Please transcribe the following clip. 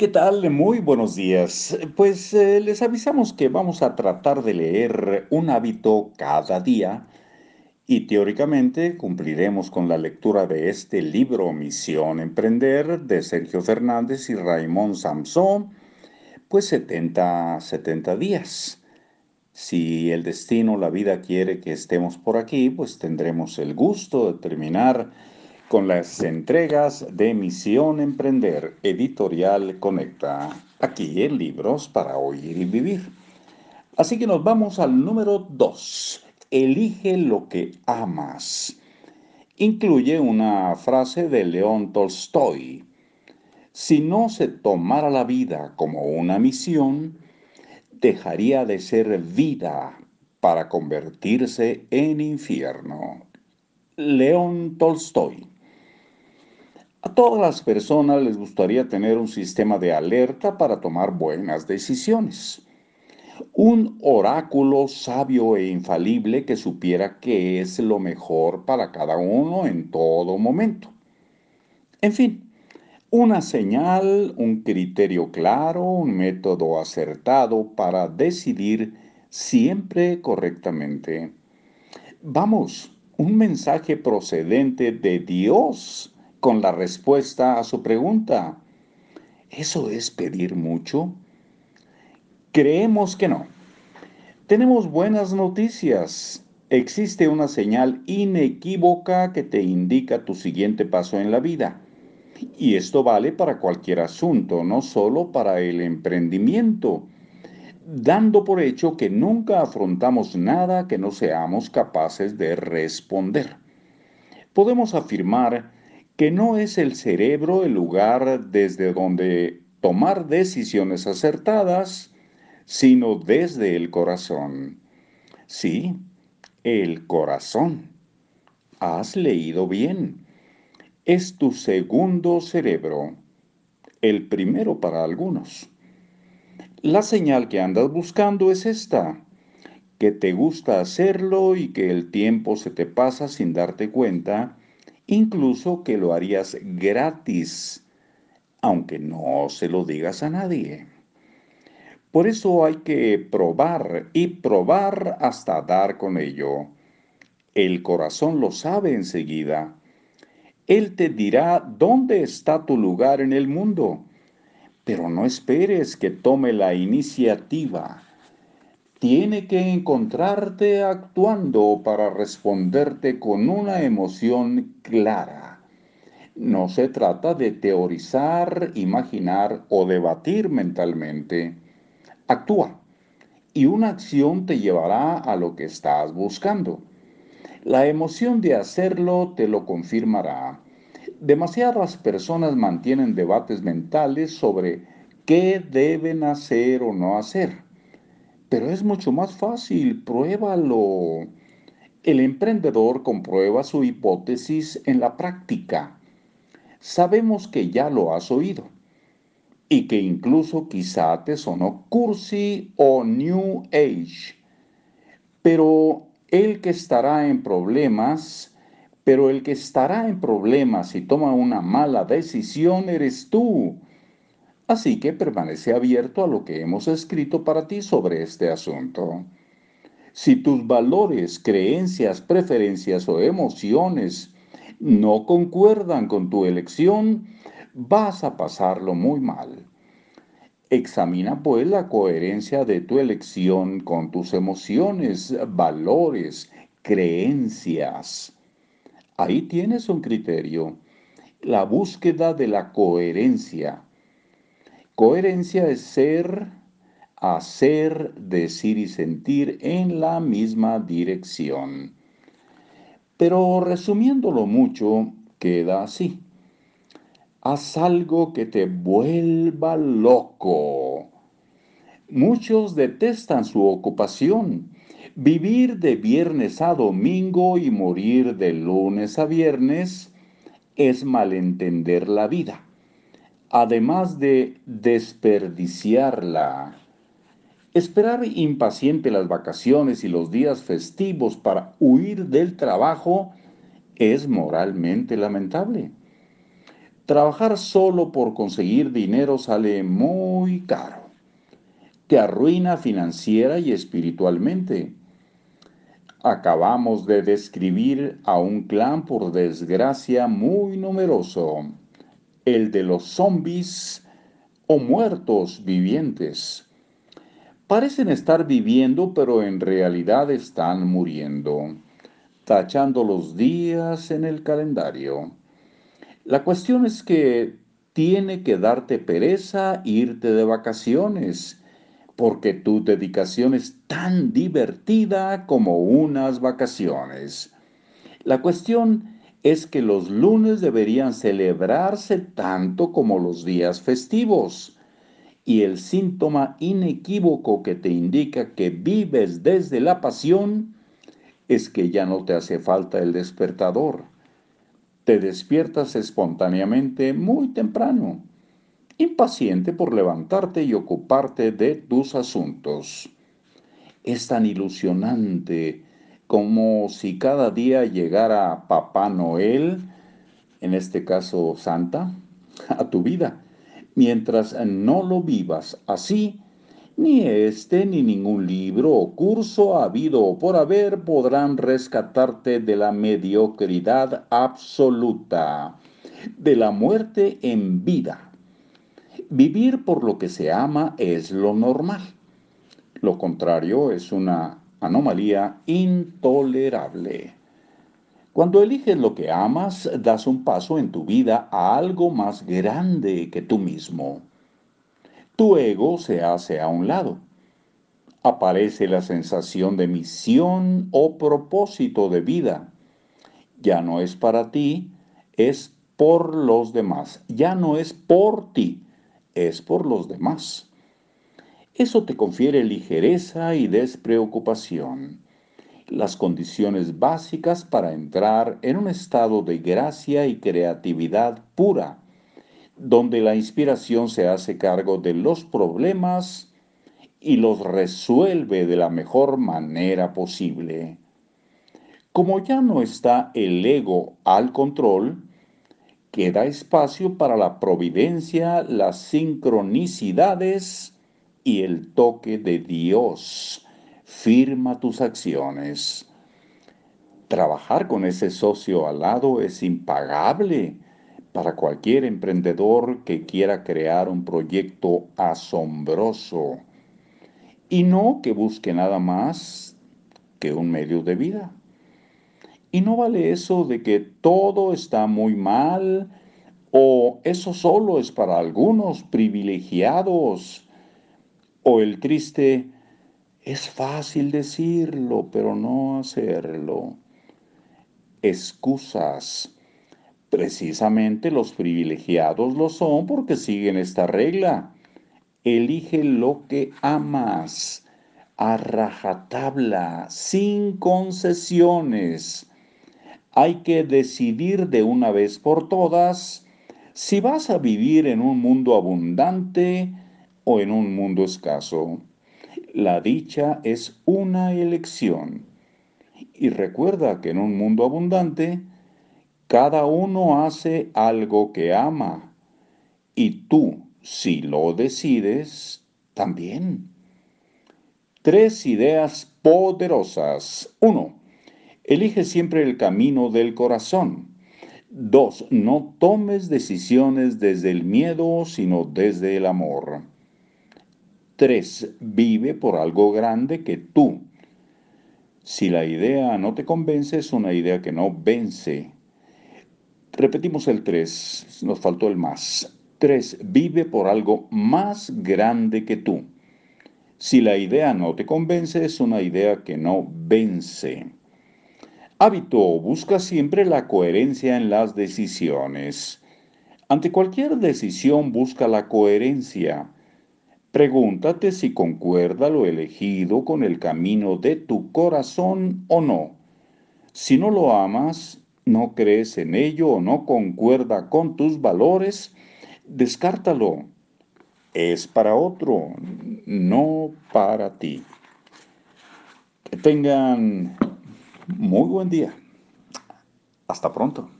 ¿Qué tal? Muy buenos días. Pues eh, les avisamos que vamos a tratar de leer un hábito cada día y teóricamente cumpliremos con la lectura de este libro Misión Emprender de Sergio Fernández y Raymond Samson, pues 70, 70 días. Si el destino, la vida quiere que estemos por aquí, pues tendremos el gusto de terminar con las entregas de Misión Emprender Editorial Conecta, aquí en Libros para Oír y Vivir. Así que nos vamos al número 2. Elige lo que amas. Incluye una frase de León Tolstoy. Si no se tomara la vida como una misión, dejaría de ser vida para convertirse en infierno. León Tolstoy. A todas las personas les gustaría tener un sistema de alerta para tomar buenas decisiones. Un oráculo sabio e infalible que supiera qué es lo mejor para cada uno en todo momento. En fin, una señal, un criterio claro, un método acertado para decidir siempre correctamente. Vamos, un mensaje procedente de Dios con la respuesta a su pregunta. ¿Eso es pedir mucho? Creemos que no. Tenemos buenas noticias. Existe una señal inequívoca que te indica tu siguiente paso en la vida. Y esto vale para cualquier asunto, no solo para el emprendimiento, dando por hecho que nunca afrontamos nada que no seamos capaces de responder. Podemos afirmar que no es el cerebro el lugar desde donde tomar decisiones acertadas, sino desde el corazón. Sí, el corazón. Has leído bien. Es tu segundo cerebro, el primero para algunos. La señal que andas buscando es esta, que te gusta hacerlo y que el tiempo se te pasa sin darte cuenta incluso que lo harías gratis, aunque no se lo digas a nadie. Por eso hay que probar y probar hasta dar con ello. El corazón lo sabe enseguida. Él te dirá dónde está tu lugar en el mundo, pero no esperes que tome la iniciativa tiene que encontrarte actuando para responderte con una emoción clara. No se trata de teorizar, imaginar o debatir mentalmente. Actúa y una acción te llevará a lo que estás buscando. La emoción de hacerlo te lo confirmará. Demasiadas personas mantienen debates mentales sobre qué deben hacer o no hacer pero es mucho más fácil, pruébalo. El emprendedor comprueba su hipótesis en la práctica. Sabemos que ya lo has oído y que incluso quizá te sonó cursi o new age. Pero el que estará en problemas, pero el que estará en problemas y toma una mala decisión eres tú Así que permanece abierto a lo que hemos escrito para ti sobre este asunto. Si tus valores, creencias, preferencias o emociones no concuerdan con tu elección, vas a pasarlo muy mal. Examina pues la coherencia de tu elección con tus emociones, valores, creencias. Ahí tienes un criterio, la búsqueda de la coherencia Coherencia es ser, hacer, decir y sentir en la misma dirección. Pero resumiéndolo mucho, queda así. Haz algo que te vuelva loco. Muchos detestan su ocupación. Vivir de viernes a domingo y morir de lunes a viernes es malentender la vida además de desperdiciarla. Esperar impaciente las vacaciones y los días festivos para huir del trabajo es moralmente lamentable. Trabajar solo por conseguir dinero sale muy caro. Te arruina financiera y espiritualmente. Acabamos de describir a un clan por desgracia muy numeroso, el de los zombies o muertos vivientes. Parecen estar viviendo, pero en realidad están muriendo, tachando los días en el calendario. La cuestión es que tiene que darte pereza irte de vacaciones, porque tu dedicación es tan divertida como unas vacaciones. La cuestión es que los lunes deberían celebrarse tanto como los días festivos. Y el síntoma inequívoco que te indica que vives desde la pasión es que ya no te hace falta el despertador. Te despiertas espontáneamente muy temprano, impaciente por levantarte y ocuparte de tus asuntos. Es tan ilusionante como si cada día llegara Papá Noel, en este caso Santa, a tu vida. Mientras no lo vivas así, ni este ni ningún libro o curso habido o por haber podrán rescatarte de la mediocridad absoluta, de la muerte en vida. Vivir por lo que se ama es lo normal. Lo contrario es una anomalía intolerable. Cuando eliges lo que amas, das un paso en tu vida a algo más grande que tú mismo. Tu ego se hace a un lado. Aparece la sensación de misión o propósito de vida. Ya no es para ti, es por los demás. Ya no es por ti, es por los demás. Eso te confiere ligereza y despreocupación, las condiciones básicas para entrar en un estado de gracia y creatividad pura, donde la inspiración se hace cargo de los problemas y los resuelve de la mejor manera posible. Como ya no está el ego al control, queda espacio para la providencia, las sincronicidades, y el toque de Dios firma tus acciones. Trabajar con ese socio al lado es impagable para cualquier emprendedor que quiera crear un proyecto asombroso y no que busque nada más que un medio de vida. Y no vale eso de que todo está muy mal o eso solo es para algunos privilegiados o el triste, es fácil decirlo, pero no hacerlo. Excusas. Precisamente los privilegiados lo son porque siguen esta regla. Elige lo que amas, a rajatabla, sin concesiones. Hay que decidir de una vez por todas si vas a vivir en un mundo abundante o en un mundo escaso. La dicha es una elección. Y recuerda que en un mundo abundante, cada uno hace algo que ama. Y tú, si lo decides, también. Tres ideas poderosas. Uno, elige siempre el camino del corazón. Dos, no tomes decisiones desde el miedo, sino desde el amor. 3. Vive por algo grande que tú. Si la idea no te convence, es una idea que no vence. Repetimos el 3, nos faltó el más. 3. Vive por algo más grande que tú. Si la idea no te convence, es una idea que no vence. Hábito. Busca siempre la coherencia en las decisiones. Ante cualquier decisión busca la coherencia. Pregúntate si concuerda lo elegido con el camino de tu corazón o no. Si no lo amas, no crees en ello o no concuerda con tus valores, descártalo. Es para otro, no para ti. Que tengan muy buen día. Hasta pronto.